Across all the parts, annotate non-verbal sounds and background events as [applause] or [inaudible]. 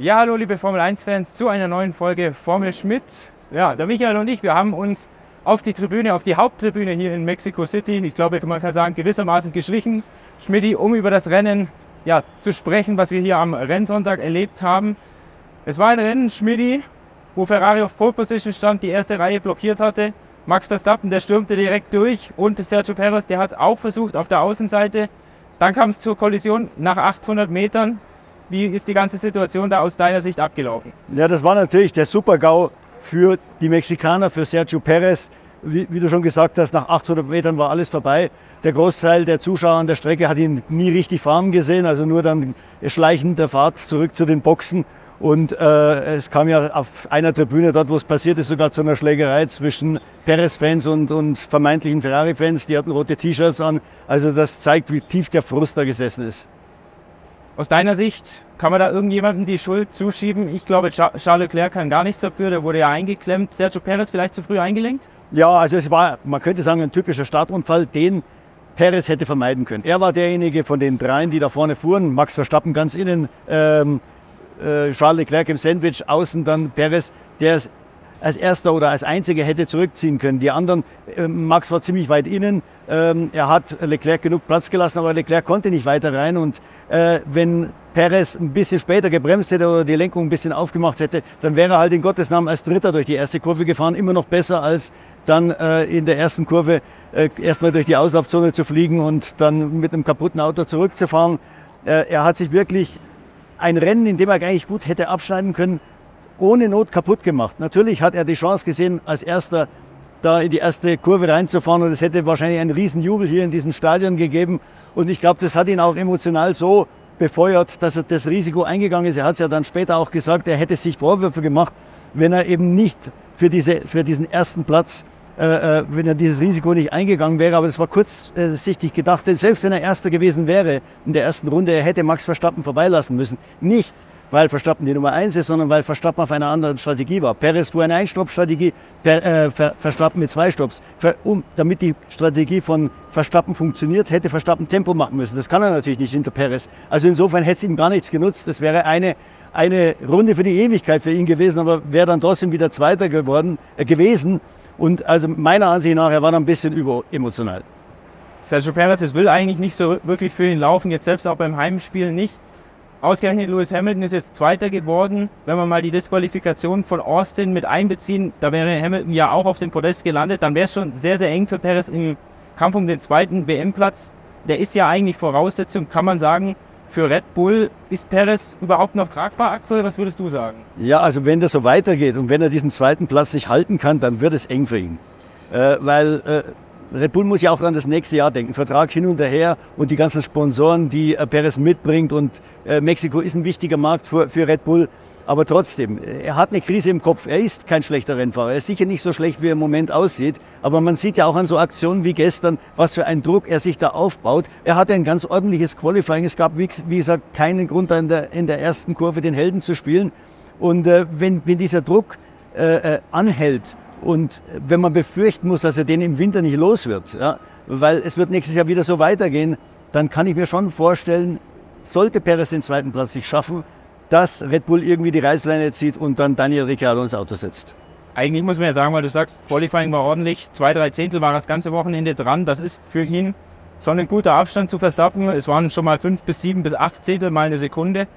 Ja, hallo liebe Formel 1-Fans zu einer neuen Folge Formel Schmidt. Ja, der Michael und ich, wir haben uns auf die Tribüne, auf die Haupttribüne hier in Mexico City, ich glaube, man kann sagen, gewissermaßen geschlichen, Schmidt, um über das Rennen ja, zu sprechen, was wir hier am Rennsonntag erlebt haben. Es war ein Rennen, Schmidt, wo Ferrari auf Pole Position stand, die erste Reihe blockiert hatte. Max Verstappen, der stürmte direkt durch und Sergio Perez, der hat es auch versucht auf der Außenseite. Dann kam es zur Kollision nach 800 Metern. Wie ist die ganze Situation da aus deiner Sicht abgelaufen? Ja, das war natürlich der Super-GAU für die Mexikaner, für Sergio Perez. Wie, wie, du schon gesagt hast, nach 800 Metern war alles vorbei. Der Großteil der Zuschauer an der Strecke hat ihn nie richtig fahren gesehen, also nur dann schleichend der Fahrt zurück zu den Boxen. Und äh, es kam ja auf einer Tribüne, dort wo es passiert ist, sogar zu einer Schlägerei zwischen Perez-Fans und, und vermeintlichen Ferrari-Fans. Die hatten rote T-Shirts an. Also das zeigt, wie tief der Frust da gesessen ist. Aus deiner Sicht kann man da irgendjemandem die Schuld zuschieben? Ich glaube, Charles Leclerc kann gar nichts dafür. Der wurde ja eingeklemmt. Sergio Perez vielleicht zu früh eingelenkt? Ja, also es war, man könnte sagen, ein typischer Startunfall, den Perez hätte vermeiden können. Er war derjenige von den dreien, die da vorne fuhren. Max Verstappen ganz innen, ähm, äh, Charles Leclerc im Sandwich, außen dann Perez, der als erster oder als einziger hätte zurückziehen können. Die anderen, äh, Max war ziemlich weit innen, ähm, er hat Leclerc genug Platz gelassen, aber Leclerc konnte nicht weiter rein. Und äh, wenn Perez ein bisschen später gebremst hätte oder die Lenkung ein bisschen aufgemacht hätte, dann wäre er halt in Gottes Namen als Dritter durch die erste Kurve gefahren. Immer noch besser als dann äh, in der ersten Kurve erstmal durch die Auslaufzone zu fliegen und dann mit einem kaputten Auto zurückzufahren. Er hat sich wirklich ein Rennen, in dem er eigentlich gut hätte abschneiden können, ohne Not kaputt gemacht. Natürlich hat er die Chance gesehen, als erster da in die erste Kurve reinzufahren und es hätte wahrscheinlich einen Riesenjubel hier in diesem Stadion gegeben. Und ich glaube, das hat ihn auch emotional so befeuert, dass er das Risiko eingegangen ist. Er hat es ja dann später auch gesagt, er hätte sich Vorwürfe gemacht, wenn er eben nicht für, diese, für diesen ersten Platz äh, äh, wenn er dieses Risiko nicht eingegangen wäre. Aber es war kurzsichtig gedacht, denn selbst wenn er Erster gewesen wäre in der ersten Runde, er hätte Max Verstappen vorbeilassen müssen. Nicht, weil Verstappen die Nummer eins ist, sondern weil Verstappen auf einer anderen Strategie war. Perez fuhr eine Einstopp-Strategie, äh, Verstappen mit zwei Stopps. Um, damit die Strategie von Verstappen funktioniert, hätte Verstappen Tempo machen müssen. Das kann er natürlich nicht hinter Perez. Also insofern hätte es ihm gar nichts genutzt. Das wäre eine, eine Runde für die Ewigkeit für ihn gewesen, aber wäre dann trotzdem wieder Zweiter geworden, äh, gewesen. Und also meiner Ansicht nach, er war ein bisschen überemotional. Sergio Perez, das will eigentlich nicht so wirklich für ihn laufen, jetzt selbst auch beim Heimspiel nicht. Ausgerechnet Lewis Hamilton ist jetzt Zweiter geworden. Wenn wir mal die Disqualifikation von Austin mit einbeziehen, da wäre Hamilton ja auch auf dem Podest gelandet, dann wäre es schon sehr, sehr eng für Perez im Kampf um den zweiten WM-Platz. Der ist ja eigentlich Voraussetzung, kann man sagen, für Red Bull. Ist Perez überhaupt noch tragbar aktuell? Was würdest du sagen? Ja, also wenn das so weitergeht und wenn er diesen zweiten Platz nicht halten kann, dann wird es eng für ihn. Äh, weil äh, Red Bull muss ja auch an das nächste Jahr denken. Vertrag hin und her und die ganzen Sponsoren, die äh, Perez mitbringt. Und äh, Mexiko ist ein wichtiger Markt für, für Red Bull. Aber trotzdem, er hat eine Krise im Kopf. Er ist kein schlechter Rennfahrer. Er ist sicher nicht so schlecht, wie er im Moment aussieht. Aber man sieht ja auch an so Aktionen wie gestern, was für einen Druck er sich da aufbaut. Er hatte ein ganz ordentliches Qualifying. Es gab, wie, wie gesagt, keinen Grund, in der, in der ersten Kurve den Helden zu spielen. Und äh, wenn, wenn dieser Druck äh, äh, anhält und wenn man befürchten muss, dass er den im Winter nicht los wird, ja, weil es wird nächstes Jahr wieder so weitergehen, dann kann ich mir schon vorstellen, sollte Perez den zweiten Platz nicht schaffen, dass Red Bull irgendwie die Reißleine zieht und dann Daniel Ricciardo ins Auto setzt. Eigentlich muss man ja sagen, weil du sagst, Qualifying war ordentlich, zwei, drei Zehntel war das ganze Wochenende dran. Das ist für ihn schon ein guter Abstand zu Verstappen. Es waren schon mal fünf bis sieben bis acht Zehntel mal eine Sekunde.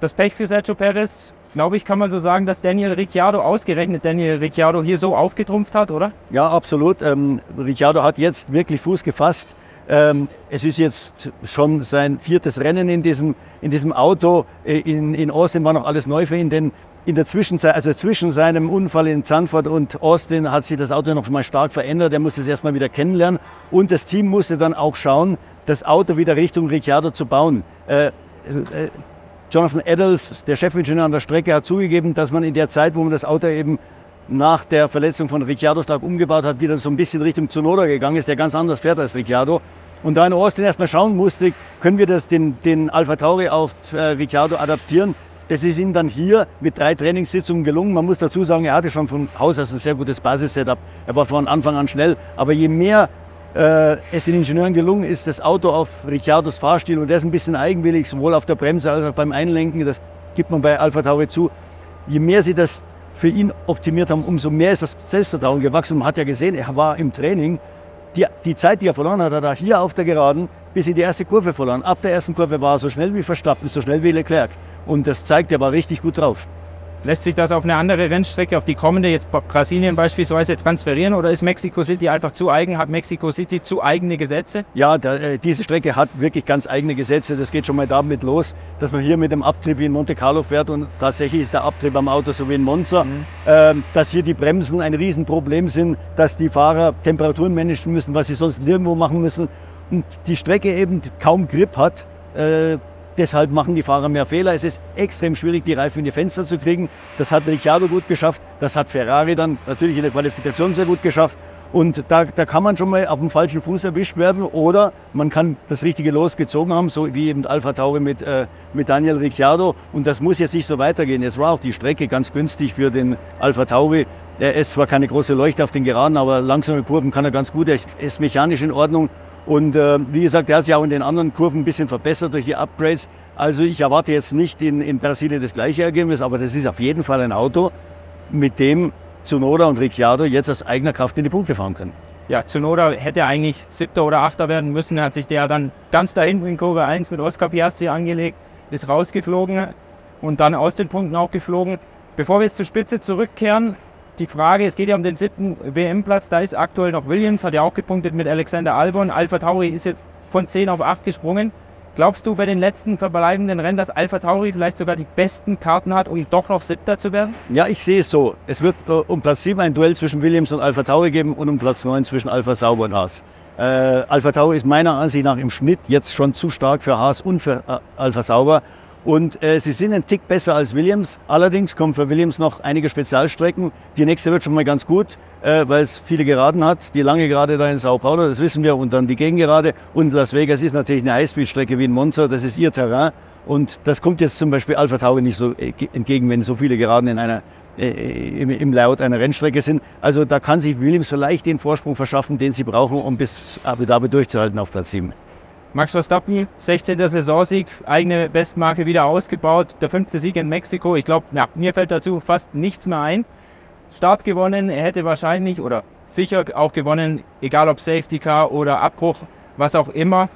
Das Pech für Sergio Perez, glaube ich, kann man so sagen, dass Daniel Ricciardo, ausgerechnet Daniel Ricciardo, hier so aufgetrumpft hat, oder? Ja, absolut. Ähm, Ricciardo hat jetzt wirklich Fuß gefasst. Ähm, es ist jetzt schon sein viertes Rennen in diesem, in diesem Auto. Äh, in, in Austin war noch alles neu für ihn, denn in der Zwischenzeit, also zwischen seinem Unfall in Zandvoort und Austin hat sich das Auto noch mal stark verändert. Er musste es erstmal wieder kennenlernen und das Team musste dann auch schauen, das Auto wieder Richtung Ricciardo zu bauen. Äh, äh, Jonathan Eddles, der Chefingenieur an der Strecke, hat zugegeben, dass man in der Zeit, wo man das Auto eben nach der Verletzung von Ricciardo stark umgebaut hat, wieder so ein bisschen Richtung Zunoda gegangen ist, der ganz anders fährt als Ricciardo. Und da in Austin erstmal schauen musste, können wir das den, den Alpha Tauri auf äh, Ricciardo adaptieren. Das ist ihm dann hier mit drei Trainingssitzungen gelungen. Man muss dazu sagen, er hatte schon von Haus aus ein sehr gutes Basis-Setup. Er war von Anfang an schnell. Aber je mehr äh, es den Ingenieuren gelungen ist, das Auto auf Ricciardos Fahrstil, und der ist ein bisschen eigenwillig, sowohl auf der Bremse als auch beim Einlenken, das gibt man bei Alpha Tauri zu, je mehr sie das für ihn optimiert haben, umso mehr ist das Selbstvertrauen gewachsen. Man hat ja gesehen, er war im Training, die, die Zeit, die er verloren hat, hat er hier auf der Geraden bis in die erste Kurve verloren. Ab der ersten Kurve war er so schnell wie Verstappen, so schnell wie Leclerc. Und das zeigt, er war richtig gut drauf. Lässt sich das auf eine andere Rennstrecke, auf die kommende, jetzt Brasilien beispielsweise, transferieren oder ist Mexico City einfach zu eigen? Hat Mexico City zu eigene Gesetze? Ja, da, äh, diese Strecke hat wirklich ganz eigene Gesetze. Das geht schon mal damit los, dass man hier mit dem Abtrieb wie in Monte Carlo fährt und tatsächlich ist der Abtrieb am Auto so wie in Monza. Mhm. Ähm, dass hier die Bremsen ein Riesenproblem sind, dass die Fahrer Temperaturen managen müssen, was sie sonst nirgendwo machen müssen und die Strecke eben kaum Grip hat. Äh, Deshalb machen die Fahrer mehr Fehler. Es ist extrem schwierig, die Reifen in die Fenster zu kriegen. Das hat Ricciardo gut geschafft. Das hat Ferrari dann natürlich in der Qualifikation sehr gut geschafft. Und da, da kann man schon mal auf dem falschen Fuß erwischt werden oder man kann das richtige Los gezogen haben, so wie eben Alpha Tauri mit, äh, mit Daniel Ricciardo. Und das muss jetzt nicht so weitergehen. Jetzt war auch die Strecke ganz günstig für den Alpha Tauri. Er ist zwar keine große Leuchte auf den Geraden, aber langsame Kurven kann er ganz gut. Er ist mechanisch in Ordnung. Und äh, wie gesagt, er hat sich auch in den anderen Kurven ein bisschen verbessert durch die Upgrades. Also ich erwarte jetzt nicht in, in Brasilien das gleiche Ergebnis, aber das ist auf jeden Fall ein Auto, mit dem Tsunoda und Ricciardo jetzt aus eigener Kraft in die Punkte fahren können. Ja, Tsunoda hätte eigentlich Siebter oder Achter werden müssen, hat sich der dann ganz da hinten in Kurve 1 mit Oscar Piastri angelegt, ist rausgeflogen und dann aus den Punkten auch geflogen. Bevor wir jetzt zur Spitze zurückkehren, die Frage, es geht ja um den siebten WM-Platz, da ist aktuell noch Williams, hat ja auch gepunktet mit Alexander Albon. Alpha Tauri ist jetzt von 10 auf 8 gesprungen. Glaubst du bei den letzten verbleibenden Rennen, dass Alpha Tauri vielleicht sogar die besten Karten hat, um doch noch Siebter zu werden? Ja, ich sehe es so. Es wird äh, um Platz 7 ein Duell zwischen Williams und Alpha Tauri geben und um Platz 9 zwischen Alpha Sauber und Haas. Äh, Alpha Tauri ist meiner Ansicht nach im Schnitt jetzt schon zu stark für Haas und für äh, Alpha Sauber. Und äh, sie sind ein Tick besser als Williams. Allerdings kommen für Williams noch einige Spezialstrecken. Die nächste wird schon mal ganz gut, äh, weil es viele Geraden hat. Die lange Gerade da in Sao Paulo, das wissen wir, und dann die Gegengerade. Und Las Vegas ist natürlich eine Highspeed-Strecke wie in Monza, das ist ihr Terrain. Und das kommt jetzt zum Beispiel Alpha Tauri nicht so äh, entgegen, wenn so viele Geraden in einer, äh, im, im Layout einer Rennstrecke sind. Also da kann sich Williams vielleicht den Vorsprung verschaffen, den sie brauchen, um bis Abu Dhabi durchzuhalten auf Platz 7. Max Verstappen, 16. Saisonsieg, eigene Bestmarke wieder ausgebaut, der fünfte Sieg in Mexiko. Ich glaube, mir fällt dazu fast nichts mehr ein. Start gewonnen, er hätte wahrscheinlich oder sicher auch gewonnen, egal ob Safety Car oder Abbruch, was auch immer.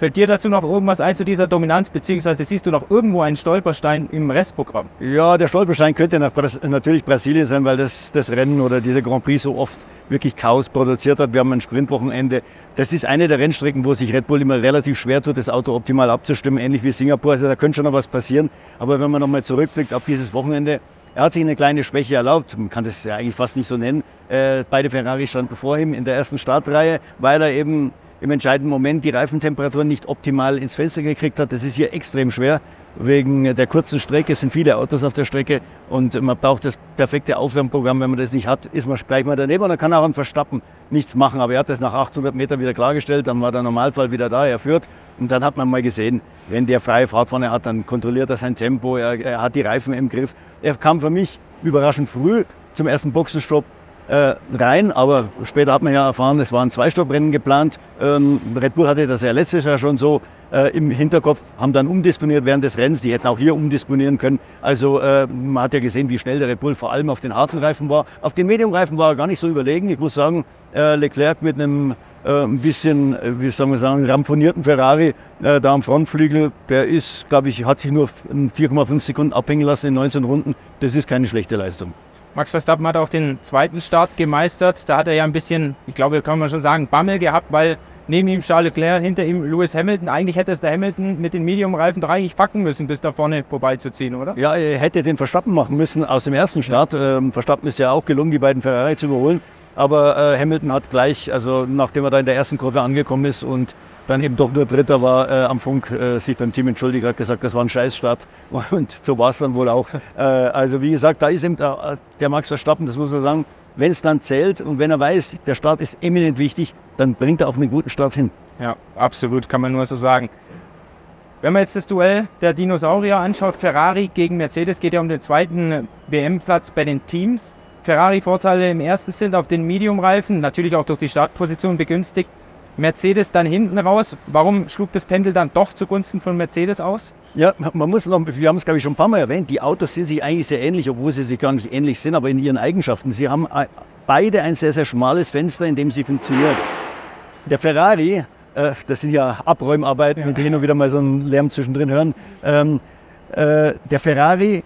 Fällt dir dazu noch irgendwas ein zu dieser Dominanz, beziehungsweise siehst du noch irgendwo einen Stolperstein im Restprogramm? Ja, der Stolperstein könnte natürlich Brasilien sein, weil das, das Rennen oder dieser Grand Prix so oft wirklich Chaos produziert hat. Wir haben ein Sprintwochenende. Das ist eine der Rennstrecken, wo sich Red Bull immer relativ schwer tut, das Auto optimal abzustimmen, ähnlich wie Singapur. Also da könnte schon noch was passieren. Aber wenn man nochmal zurückblickt auf dieses Wochenende, er hat sich eine kleine Schwäche erlaubt, man kann das ja eigentlich fast nicht so nennen. Äh, beide Ferrari standen vor ihm in der ersten Startreihe, weil er eben im entscheidenden Moment die Reifentemperatur nicht optimal ins Fenster gekriegt hat. Das ist hier extrem schwer. Wegen der kurzen Strecke sind viele Autos auf der Strecke und man braucht das perfekte Aufwärmprogramm. Wenn man das nicht hat, ist man gleich mal daneben und dann kann auch ein Verstappen nichts machen. Aber er hat das nach 800 Metern wieder klargestellt, dann war der Normalfall wieder da, er führt. Und dann hat man mal gesehen, wenn der freie Fahrt vorne hat, dann kontrolliert er sein Tempo, er, er hat die Reifen im Griff. Er kam für mich überraschend früh zum ersten Boxenstopp äh, rein. Aber später hat man ja erfahren, es waren Zweistopprennen geplant. Ähm, Red Bull hatte das ja letztes Jahr schon so äh, im Hinterkopf, haben dann umdisponiert während des Rennens. Die hätten auch hier umdisponieren können. Also äh, man hat ja gesehen, wie schnell der Red Bull vor allem auf den harten Reifen war. Auf den Medium-Reifen war er gar nicht so überlegen. Ich muss sagen, äh, Leclerc mit einem äh, ein bisschen, äh, wie soll man sagen, ramponierten Ferrari äh, da am Frontflügel, der ist, glaube ich, hat sich nur 4,5 Sekunden abhängen lassen in 19 Runden. Das ist keine schlechte Leistung. Max Verstappen hat auch den zweiten Start gemeistert. Da hat er ja ein bisschen, ich glaube, kann man schon sagen, Bammel gehabt, weil neben ihm Charles Leclerc, hinter ihm Lewis Hamilton. Eigentlich hätte es der Hamilton mit den Medium-Reifen doch eigentlich packen müssen, bis da vorne vorbeizuziehen, oder? Ja, er hätte den Verstappen machen müssen aus dem ersten Start. Ähm, Verstappen ist ja auch gelungen, die beiden Ferrari zu überholen. Aber äh, Hamilton hat gleich, also nachdem er da in der ersten Kurve angekommen ist und dann eben doch nur Dritter war äh, am Funk, äh, sich beim Team entschuldigt, hat gesagt, das war ein Scheißstart. [laughs] Und so war es dann wohl auch. Äh, also wie gesagt, da ist eben der, der Max Verstappen, das muss man sagen, wenn es dann zählt und wenn er weiß, der Start ist eminent wichtig, dann bringt er auf einen guten Start hin. Ja, absolut, kann man nur so sagen. Wenn man jetzt das Duell der Dinosaurier anschaut, Ferrari gegen Mercedes, geht ja um den zweiten WM-Platz bei den Teams. Ferrari-Vorteile im ersten sind auf den Medium-Reifen, natürlich auch durch die Startposition begünstigt. Mercedes dann hinten raus. Warum schlug das Pendel dann doch zugunsten von Mercedes aus? Ja, man muss noch, wir haben es glaube ich schon ein paar Mal erwähnt, die Autos sind sich eigentlich sehr ähnlich, obwohl sie sich gar nicht ähnlich sind, aber in ihren Eigenschaften. Sie haben äh, beide ein sehr, sehr schmales Fenster, in dem sie funktionieren. Der Ferrari, äh, das sind ja Abräumarbeiten, ja. wenn Sie hin und wieder mal so einen Lärm zwischendrin hören. Ähm, äh, der Ferrari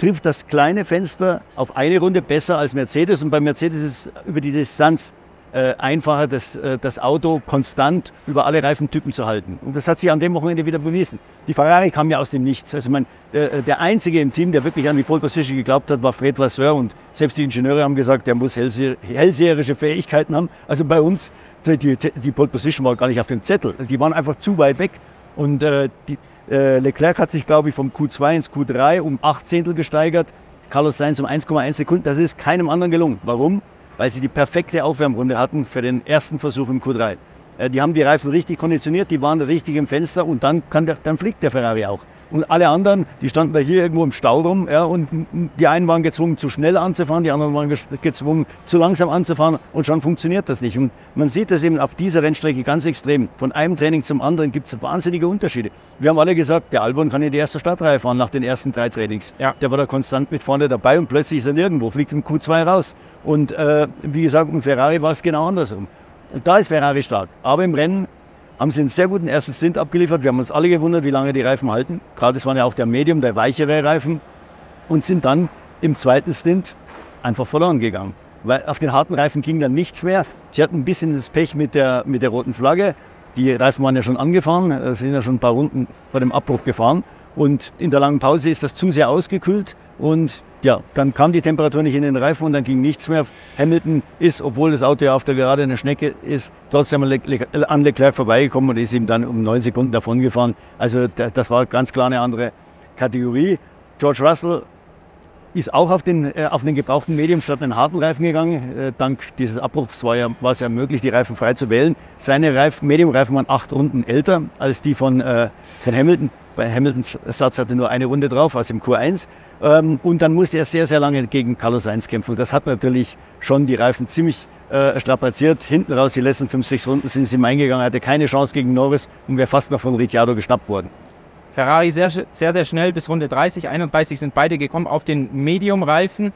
trifft das kleine Fenster auf eine Runde besser als Mercedes und bei Mercedes ist es über die Distanz äh, einfacher, das, äh, das Auto konstant über alle Reifentypen zu halten. Und das hat sich an dem Wochenende wieder bewiesen. Die Ferrari kam ja aus dem Nichts. Also mein, äh, der Einzige im Team, der wirklich an die Pole Position geglaubt hat, war Fred Vasseur und selbst die Ingenieure haben gesagt, der muss hellseherische Fähigkeiten haben. Also bei uns, die, die Pole Position war gar nicht auf dem Zettel. Die waren einfach zu weit weg. Und äh, die, Leclerc hat sich, glaube ich, vom Q2 ins Q3 um 8 Zehntel gesteigert. Carlos Sainz um 1,1 Sekunden. Das ist keinem anderen gelungen. Warum? weil sie die perfekte Aufwärmrunde hatten für den ersten Versuch im Q3. Äh, die haben die Reifen richtig konditioniert, die waren richtig im Fenster und dann, der, dann fliegt der Ferrari auch. Und alle anderen, die standen da hier irgendwo im Stau rum ja, und die einen waren gezwungen, zu schnell anzufahren, die anderen waren gezwungen, zu langsam anzufahren und schon funktioniert das nicht. Und man sieht das eben auf dieser Rennstrecke ganz extrem. Von einem Training zum anderen gibt es wahnsinnige Unterschiede. Wir haben alle gesagt, der Albon kann in die erste Startreihe fahren nach den ersten drei Trainings. Ja. Der war da konstant mit vorne dabei und plötzlich ist er nirgendwo, fliegt im Q2 raus. Und äh, wie gesagt, im Ferrari war es genau andersrum. Und da ist Ferrari stark. Aber im Rennen haben sie einen sehr guten ersten Stint abgeliefert. Wir haben uns alle gewundert, wie lange die Reifen halten. Gerade das waren ja auch der Medium, der weichere Reifen. Und sind dann im zweiten Stint einfach verloren gegangen. Weil auf den harten Reifen ging dann nichts mehr. Sie hatten ein bisschen das Pech mit der, mit der roten Flagge. Die Reifen waren ja schon angefahren, sind ja schon ein paar Runden vor dem Abbruch gefahren. Und in der langen Pause ist das zu sehr ausgekühlt und ja, dann kam die Temperatur nicht in den Reifen und dann ging nichts mehr. Hamilton ist, obwohl das Auto ja auf der Gerade eine Schnecke ist, trotzdem an Leclerc vorbeigekommen und ist ihm dann um neun Sekunden davon gefahren. Also das war ganz klar eine andere Kategorie. George Russell ist auch auf den, äh, auf den gebrauchten Medium statt einen harten Reifen gegangen. Äh, dank dieses Abbruchs war, ja, war es ja möglich, die Reifen frei zu wählen. Seine Reifen, Medium-Reifen waren acht Runden älter als die von, äh, von Hamilton. Bei Hamiltons Satz hatte nur eine Runde drauf, also im Q1. Ähm, und dann musste er sehr, sehr lange gegen Carlos Sainz kämpfen. Das hat natürlich schon die Reifen ziemlich äh, strapaziert. Hinten raus, die letzten fünf, sechs Runden sind sie ihm eingegangen, hatte keine Chance gegen Norris und wäre fast noch von Ricciardo geschnappt worden. Ferrari sehr, sehr, sehr schnell bis Runde 30, 31 sind beide gekommen auf den Medium-Reifen.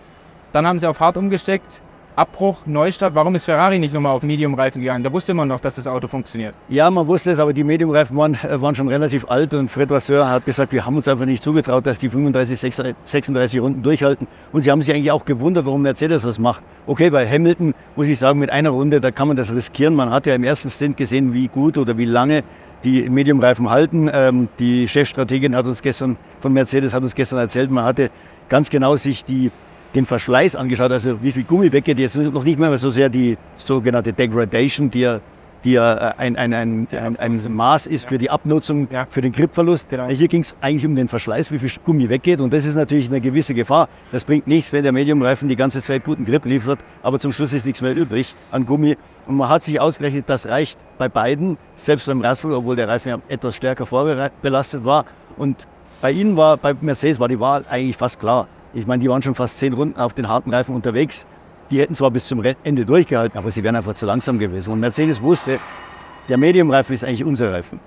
Dann haben sie auf hart umgesteckt. Abbruch, Neustart. Warum ist Ferrari nicht nochmal auf Medium-Reifen gegangen? Da wusste man noch, dass das Auto funktioniert. Ja, man wusste es, aber die Medium-Reifen waren, äh, waren, schon relativ alt und Fred Vasseur hat gesagt, wir haben uns einfach nicht zugetraut, dass die 35, 36 Runden durchhalten. Und sie haben sich eigentlich auch gewundert, warum Mercedes das macht. Okay, bei Hamilton muss ich sagen, mit einer Runde, da kann man das riskieren. Man hat ja im ersten Stint gesehen, wie gut oder wie lange die Medium-Reifen halten. Ähm, die Chefstrategin hat uns gestern von Mercedes hat uns gestern erzählt, man hatte ganz genau sich die den Verschleiß angeschaut, also wie viel Gummi weggeht. Jetzt noch nicht mehr so sehr die sogenannte Degradation, die ja, die ja äh, ein, ein, ein, ein, ein Maß ist für die Abnutzung, für den Gripverlust. Genau. Hier ging es eigentlich um den Verschleiß, wie viel Gummi weggeht. Und das ist natürlich eine gewisse Gefahr. Das bringt nichts, wenn der Mediumreifen die ganze Zeit guten Grip liefert, aber zum Schluss ist nichts mehr übrig an Gummi. Und man hat sich ausgerechnet, das reicht bei beiden, selbst beim Russell, obwohl der Reifen ja etwas stärker vorbelastet war. Und bei ihnen war, bei Mercedes war die Wahl eigentlich fast klar. Ich meine, die waren schon fast zehn Runden auf den harten Reifen unterwegs. Die hätten zwar bis zum Ende durchgehalten, aber sie wären einfach zu langsam gewesen. Und Mercedes wusste, der Medium-Reifen ist eigentlich unser Reifen.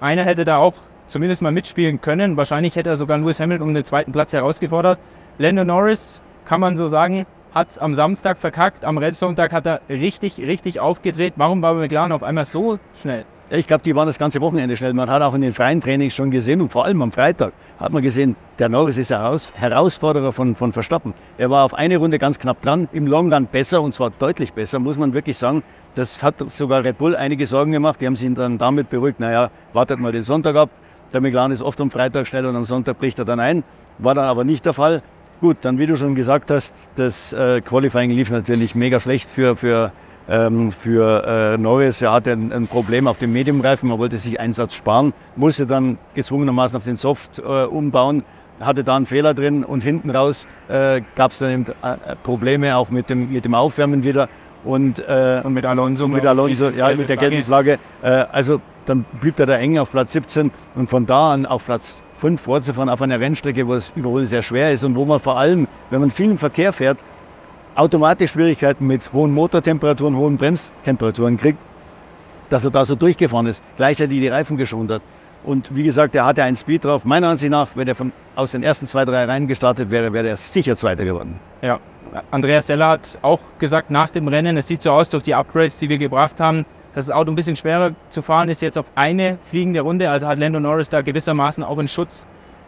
Einer hätte da auch zumindest mal mitspielen können. Wahrscheinlich hätte er sogar Lewis Hamilton um den zweiten Platz herausgefordert. Lando Norris, kann man so sagen, hat es am Samstag verkackt. Am Rennsonntag hat er richtig, richtig aufgedreht. Warum war McLaren auf einmal so schnell? Ich glaube, die waren das ganze Wochenende schnell. Man hat auch in den freien Trainings schon gesehen und vor allem am Freitag hat man gesehen, der Norris ist heraus, Herausforderer von, von Verstappen. Er war auf eine Runde ganz knapp dran, im Long Run besser und zwar deutlich besser, muss man wirklich sagen. Das hat sogar Red Bull einige Sorgen gemacht. Die haben sich dann damit beruhigt, naja, wartet mal den Sonntag ab. Der McLaren ist oft am Freitag schnell und am Sonntag bricht er dann ein. War dann aber nicht der Fall. Gut, dann wie du schon gesagt hast, das äh, Qualifying lief natürlich mega schlecht für, für ähm, für äh, Norris. Er hatte ein, ein, Problem auf dem Mediumreifen, man wollte sich Einsatz sparen, musste dann gezwungenermaßen auf den Soft äh, umbauen, hatte da einen Fehler drin und hinten raus äh, gab es dann eben, äh, Probleme auch mit dem, mit dem Aufwärmen wieder. Und, äh, und mit Alonso, mit, Alonso, ja, mit der gelben Flagge. Äh, also dann blieb er da eng auf Platz 17 und von da an auf Platz 5 vorzufahren auf einer Rennstrecke, wo es überholen sehr schwer ist und wo man vor allem, wenn man viel im Verkehr fährt, automatisch Schwierigkeiten mit hohen Motortemperaturen, hohen Bremstemperaturen kriegt. dass er da so durchgefahren ist, gleichzeitig die Reifen geschont hat. Und wie gesagt, er hatte einen Speed drauf. Meiner Ansicht nach, wenn er von, aus den ersten zwei, drei Reihen gestartet wäre, wäre er sicher Zweiter geworden. Ja, Andreas Seller hat auch gesagt nach dem Rennen, es sieht so aus durch die Upgrades, die wir gebracht haben, dass das Auto ein bisschen schwerer zu fahren ist jetzt auf eine fliegende Runde. Also hat Lando Norris da gewissermaßen auch in Schutz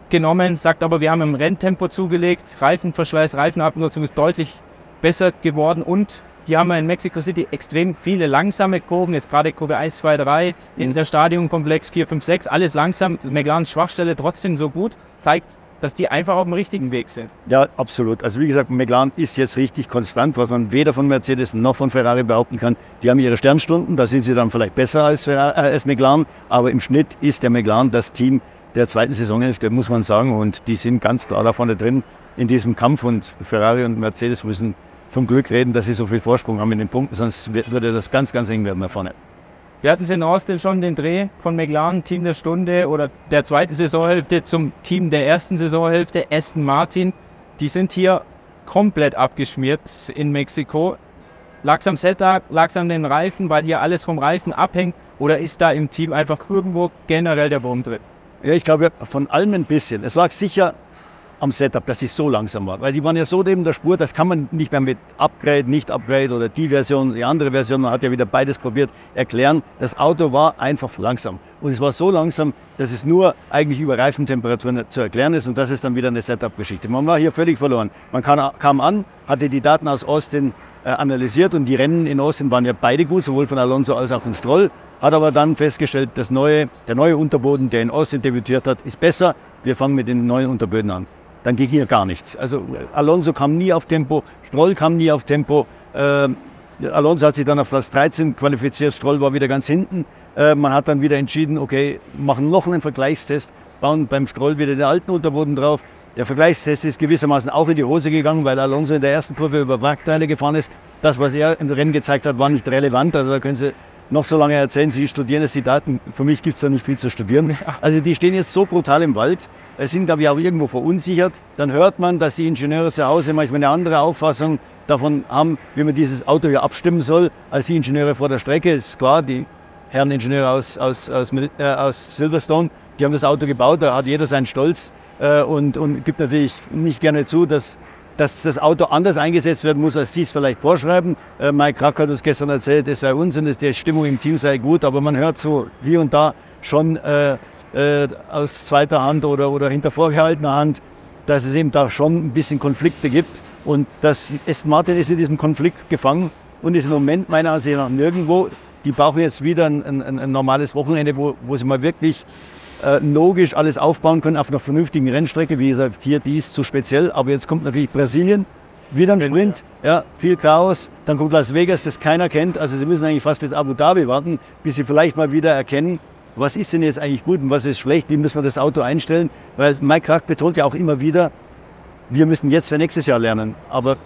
genommen, sagt aber, wir haben im Renntempo zugelegt, Reifenverschleiß, Reifenabnutzung ist deutlich besser geworden und hier haben wir in Mexico City extrem viele langsame Kurven, jetzt gerade Kurve 1, 2, 3, in der Stadionkomplex 4, 5, 6, alles langsam. McLarens Schwachstelle trotzdem so gut, zeigt, dass die einfach auf dem richtigen Weg sind. Ja, absolut. Also wie gesagt, McLaren ist jetzt richtig konstant, was man weder von Mercedes noch von Ferrari behaupten kann. Die haben ihre Sternstunden, da sind sie dann vielleicht besser als, Ferrari, äh, als McLaren, aber im Schnitt ist der McLaren das Team der zweiten Saisonhälfte, muss man sagen, und die sind ganz klar da vorne drin in diesem Kampf und Ferrari und Mercedes müssen vom Glück reden, dass sie so viel Vorsprung haben in den Punkten, sonst würde das ganz, ganz eng werden da vorne. Wir hatten es in Austin schon den Dreh von McLaren, Team der Stunde oder der zweiten Saisonhälfte zum Team der ersten Saisonhälfte, Aston Martin. Die sind hier komplett abgeschmiert in Mexiko. Lag es am Setup, lag es an den Reifen, weil hier alles vom Reifen abhängt oder ist da im Team einfach irgendwo generell der Wurm drin? Ja, ich glaube von allem ein bisschen. Es lag sicher am Setup, dass es so langsam war. Weil die waren ja so neben der Spur, das kann man nicht mehr mit Upgrade, nicht Upgrade oder die Version, die andere Version, man hat ja wieder beides probiert, erklären. Das Auto war einfach langsam. Und es war so langsam, dass es nur eigentlich über Reifentemperaturen zu erklären ist und das ist dann wieder eine Setup-Geschichte. Man war hier völlig verloren. Man kam an, hatte die Daten aus Austin äh, analysiert und die Rennen in Austin waren ja beide gut, sowohl von Alonso als auch von Stroll. Hat aber dann festgestellt, das neue, der neue Unterboden, der in Austin debütiert hat, ist besser. Wir fangen mit den neuen Unterböden an dann ging hier gar nichts. Also Alonso kam nie auf Tempo, Stroll kam nie auf Tempo. Äh, Alonso hat sich dann auf Platz 13 qualifiziert, Stroll war wieder ganz hinten. Äh, man hat dann wieder entschieden, okay, machen noch einen Vergleichstest, bauen beim Stroll wieder den alten Unterboden drauf. Der Vergleichstest ist gewissermaßen auch in die Hose gegangen, weil Alonso in der ersten Kurve über Wrackteile gefahren ist. Das, was er im Rennen gezeigt hat, war nicht relevant. Also da können Sie noch so lange erzählen, Sie studieren jetzt die Daten. Für mich gibt es da nicht viel zu studieren. Also die stehen jetzt so brutal im Wald, sind, glaube ich, auch irgendwo verunsichert. Dann hört man, dass die Ingenieure zu Hause manchmal eine andere Auffassung davon haben, wie man dieses Auto hier abstimmen soll, als die Ingenieure vor der Strecke. Ist klar, die Herren Ingenieure aus, aus, aus, äh, aus Silverstone, die haben das Auto gebaut, da hat jeder seinen Stolz äh, und, und gibt natürlich nicht gerne zu, dass dass das Auto anders eingesetzt werden muss, als Sie es vielleicht vorschreiben. Äh, Mike Krack hat uns gestern erzählt, es sei Unsinn, die Stimmung im Team sei gut, aber man hört so hier und da schon äh, äh, aus zweiter Hand oder, oder hinter vorgehaltener Hand, dass es eben da schon ein bisschen Konflikte gibt. Und das Aston Martin ist in diesem Konflikt gefangen und ist im Moment meiner Ansicht nach nirgendwo. Die brauchen jetzt wieder ein, ein, ein normales Wochenende, wo, wo sie mal wirklich äh, logisch alles aufbauen können auf einer vernünftigen Rennstrecke. Wie gesagt, hier, die ist zu speziell. Aber jetzt kommt natürlich Brasilien, wieder ein Sprint, ja, viel Chaos. Dann kommt Las Vegas, das keiner kennt. Also sie müssen eigentlich fast bis Abu Dhabi warten, bis sie vielleicht mal wieder erkennen, was ist denn jetzt eigentlich gut und was ist schlecht, wie müssen wir das Auto einstellen. Weil Mike Krack betont ja auch immer wieder, wir müssen jetzt für nächstes Jahr lernen. Aber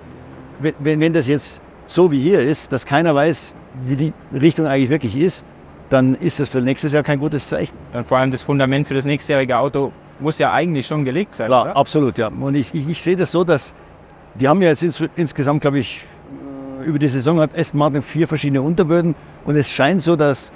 wenn, wenn das jetzt so wie hier ist, dass keiner weiß, wie die Richtung eigentlich wirklich ist, dann ist das für nächstes Jahr kein gutes Zeichen. Und vor allem das Fundament für das nächstjährige Auto muss ja eigentlich schon gelegt sein. Klar, oder? absolut, ja. Und ich, ich, ich, sehe das so, dass die haben ja jetzt ins, insgesamt, glaube ich, äh, über die Saison hat Aston Martin vier verschiedene Unterböden und es scheint so, dass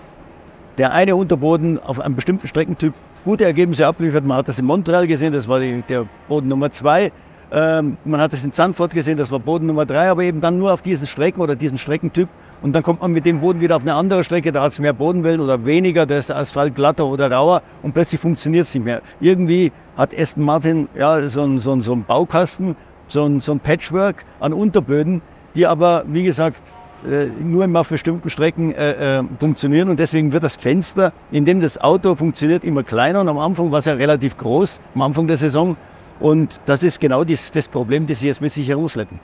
der eine Unterboden auf einem bestimmten Streckentyp gute Ergebnisse abliefert. Man hat das in Montreal gesehen, das war die, der Boden Nummer zwei. Ähm, man hat das in Zandvoort gesehen, das war Boden Nummer drei, aber eben dann nur auf diesen Strecken oder diesem Streckentyp. Und dann kommt man mit dem Boden wieder auf eine andere Strecke, da hat es mehr Bodenwellen oder weniger, da ist der Asphalt glatter oder rauer und plötzlich funktioniert es nicht mehr. Irgendwie hat Aston Martin ja, so, einen, so, so einen Baukasten, so ein, so ein Patchwork an Unterböden, die aber, wie gesagt, äh, nur immer auf bestimmten Strecken äh, äh, funktionieren und deswegen wird das Fenster, in dem das Auto funktioniert, immer kleiner und am Anfang war es ja relativ groß, am Anfang der Saison und das ist genau das, das Problem, das sie jetzt mit sich herausleiten.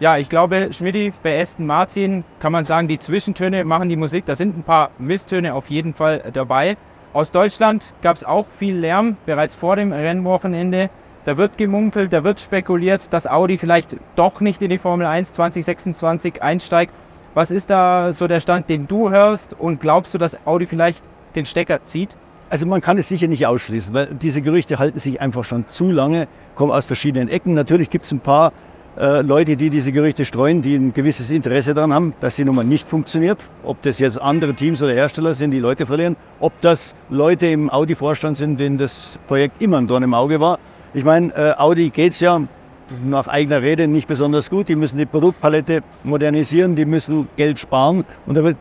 Ja, ich glaube, Schmidti, bei Aston Martin kann man sagen, die Zwischentöne machen die Musik. Da sind ein paar Misstöne auf jeden Fall dabei. Aus Deutschland gab es auch viel Lärm, bereits vor dem Rennwochenende. Da wird gemunkelt, da wird spekuliert, dass Audi vielleicht doch nicht in die Formel 1 2026 einsteigt. Was ist da so der Stand, den du hörst? Und glaubst du, dass Audi vielleicht den Stecker zieht? Also man kann es sicher nicht ausschließen, weil diese Gerüchte halten sich einfach schon zu lange, kommen aus verschiedenen Ecken. Natürlich gibt es ein paar äh, Leute, die diese Gerüchte streuen, die ein gewisses Interesse daran haben, dass die Nummer nicht funktioniert. Ob das jetzt andere Teams oder Hersteller sind, die Leute verlieren. Ob das Leute im Audi-Vorstand sind, denen das Projekt immer ein Dorn im Auge war. Ich meine, äh, Audi geht es ja nach eigener Rede nicht besonders gut. Die müssen die Produktpalette modernisieren, die müssen Geld sparen. Und da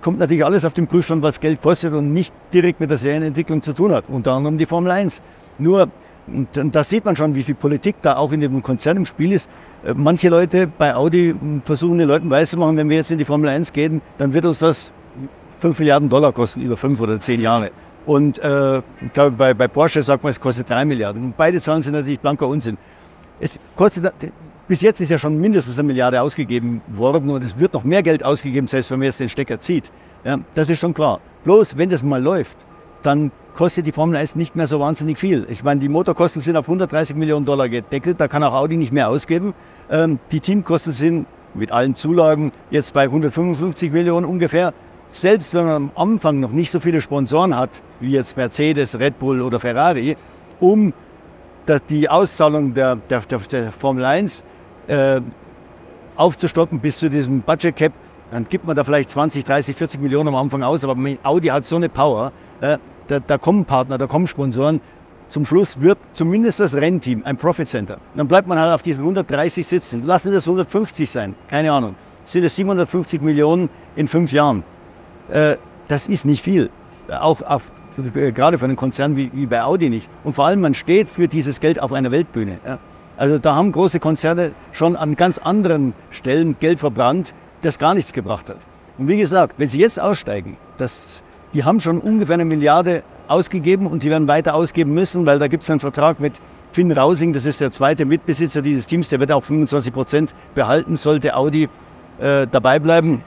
kommt natürlich alles auf den Prüfstand, was Geld kostet und nicht direkt mit der Serienentwicklung zu tun hat. Unter anderem die Formel 1. Nur und da sieht man schon, wie viel Politik da auch in dem Konzern im Spiel ist. Äh, manche Leute bei Audi hm, versuchen den Leuten weiszumachen, wenn wir jetzt in die Formel 1 gehen, dann wird uns das 5 Milliarden Dollar kosten, über 5 oder 10 Jahre. Und äh, ich glaube, bei, bei Porsche sagt man, es kostet 3 Milliarden. Und beide Zahlen sind natürlich blanker Unsinn. Es kostet, bis jetzt ist ja schon mindestens eine Milliarde ausgegeben worden und es wird noch mehr Geld ausgegeben, selbst wenn man jetzt den Stecker zieht. Ja, das ist schon klar. Bloß, wenn das mal läuft, dann kostet die Formel 1 nicht mehr so wahnsinnig viel. Ich meine, die Motorkosten sind auf 130 Millionen Dollar gedeckelt, da kann auch Audi nicht mehr ausgeben. Ähm, die Teamkosten sind mit allen Zulagen jetzt bei 155 Millionen ungefähr. Selbst wenn man am Anfang noch nicht so viele Sponsoren hat, wie jetzt Mercedes, Red Bull oder Ferrari, um die Auszahlung der, der, der, Formel 1 äh, aufzustocken bis zu diesem Budget Cap, dann gibt man da vielleicht 20, 30, 40 Millionen am Anfang aus, aber Audi hat so eine Power, äh, da, da kommen Partner, da kommen Sponsoren. Zum Schluss wird zumindest das Rennteam ein Profit Center. dann bleibt man halt auf diesen 130 sitzen. Lassen das 150 sein, keine Ahnung. Sind es 750 Millionen in fünf Jahren? Äh, das ist nicht viel. Auch auf, äh, gerade für einen Konzern wie, wie, bei Audi nicht. Und vor allem, man steht für dieses Geld auf einer Weltbühne. Also da haben große Konzerne schon an ganz anderen Stellen Geld verbrannt, das gar nichts gebracht hat. Und wie gesagt, wenn sie jetzt aussteigen, das die haben schon ungefähr eine Milliarde ausgegeben und die werden weiter ausgeben müssen, weil da gibt es einen Vertrag mit Finn Rausing, das ist der zweite Mitbesitzer dieses Teams, der wird auch 25 Prozent behalten, sollte Audi äh, dabei bleiben.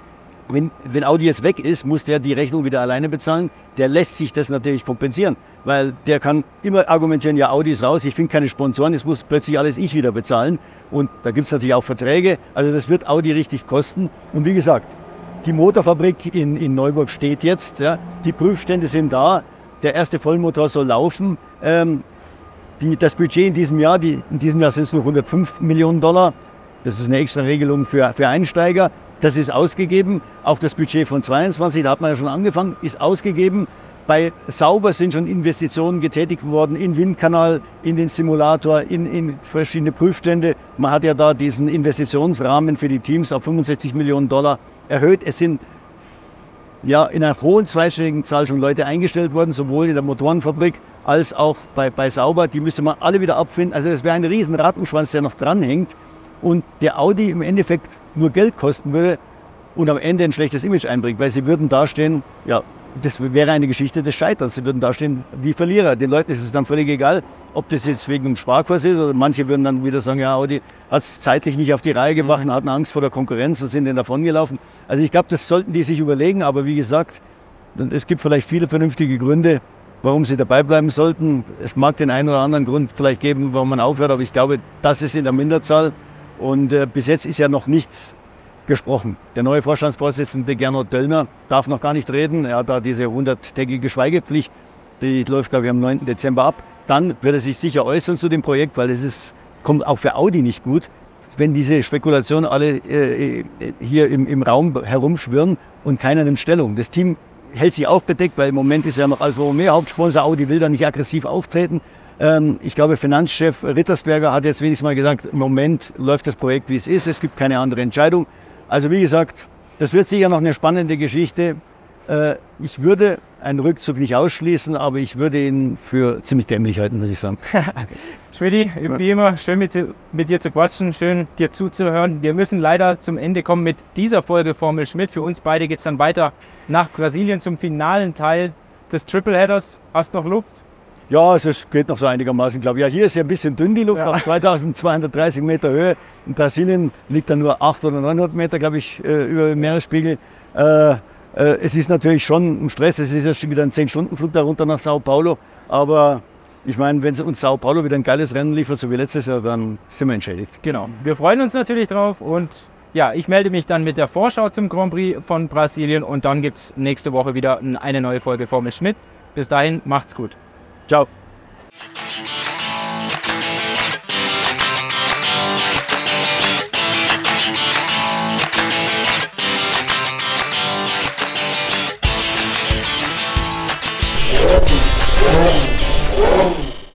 Wenn, wenn, Audi jetzt weg ist, muss der die Rechnung wieder alleine bezahlen. Der lässt sich das natürlich kompensieren, weil der kann immer argumentieren, ja, Audi ist raus, ich finde keine Sponsoren, jetzt muss plötzlich alles ich wieder bezahlen. Und da gibt es natürlich auch Verträge. Also das wird Audi richtig kosten. Und wie gesagt, die Motorfabrik in, in Neuburg steht jetzt. Ja. Die Prüfstände sind da. Der erste Vollmotor soll laufen. Ähm, die, das Budget in diesem Jahr, die, in diesem Jahr sind es nur 105 Millionen Dollar. Das ist eine extra Regelung für, für Einsteiger. Das ist ausgegeben. Auch das Budget von 22, da hat man ja schon angefangen, ist ausgegeben. Bei Sauber sind schon Investitionen getätigt worden in Windkanal, in den Simulator, in, in verschiedene Prüfstände. Man hat ja da diesen Investitionsrahmen für die Teams auf 65 Millionen Dollar erhöht. Es sind ja in einer hohen zweistelligen Zahl schon Leute eingestellt worden, sowohl in der Motorenfabrik als auch bei, bei Sauber. Die müsste man alle wieder abfinden. Also es wäre ein riesen Rattenschwanz, der noch dranhängt und der Audi im Endeffekt nur Geld kosten würde und am Ende ein schlechtes Image einbringt, weil sie würden dastehen, ja, das wäre eine Geschichte des Scheiterns. Sie würden dastehen wie Verlierer. Den Leuten ist es dann völlig egal, ob das jetzt wegen dem Sparkurs ist oder manche würden dann wieder sagen, ja, Audi hat es zeitlich nicht auf die Reihe gebracht und hatten Angst vor der Konkurrenz und sind dann davongelaufen. Also ich glaube, das sollten die sich überlegen. Aber wie gesagt, es gibt vielleicht viele vernünftige Gründe, warum sie dabei bleiben sollten. Es mag den einen oder anderen Grund vielleicht geben, warum man aufhört, aber ich glaube, das ist in der Minderzahl. Und äh, bis jetzt ist ja noch nichts gesprochen. Der neue Vorstandsvorsitzende Gernot Döllner darf noch gar nicht reden. Er hat da diese 100-tägige Schweigepflicht, die läuft, glaube ich, am 9. Dezember ab. Dann wird er sich sicher äußern zu dem Projekt, weil es ist, kommt auch für Audi nicht gut, wenn diese Spekulationen alle äh, hier im, im Raum herumschwirren und keiner nimmt Stellung. Das Team hält sich auch bedeckt, weil im Moment ist ja noch Alfa Romeo Hauptsponsor. Audi will da nicht aggressiv auftreten. Ähm, ich glaube, Finanzchef Rittersberger hat jetzt wenigstens mal gesagt, im Moment läuft das Projekt, wie es ist. Es gibt keine andere Entscheidung. Also wie gesagt, das wird sicher noch eine spannende Geschichte. Äh, ich würde einen Rückzug nicht ausschließen, aber ich würde ihn für ziemlich dämlich halten, muss ich sagen. [laughs] Schmidti, wie immer, schön mit, mit, dir zu quatschen, schön dir zuzuhören. Wir müssen leider zum Ende kommen mit dieser Folge Formel Schmidt. Für uns beide geht es dann weiter nach Brasilien zum finalen Teil des Tripleheaders. Hast noch Luft? Ja, also es geht noch so einigermaßen, glaube ich. Ja, hier ist ja ein bisschen dünn die Luft, ja. auf 2230 Meter Höhe. In Brasilien liegt dann nur 800 oder 900 Meter, glaube ich, äh, über dem Meeresspiegel. Äh, äh, es ist natürlich schon ein Stress. Es ist ja schon wieder ein 10-Stunden-Flug darunter nach Sao Paulo. Aber ich meine, wenn uns Sao Paulo wieder ein geiles Rennen liefert, so wie letztes Jahr, dann sind wir entschädigt. Genau. Wir freuen uns natürlich drauf und ja, ich melde mich dann mit der Vorschau zum Grand Prix von Brasilien und dann gibt es nächste Woche wieder eine neue Folge Formel Schmidt. Bis dahin, macht's gut. Ciao! Yeah.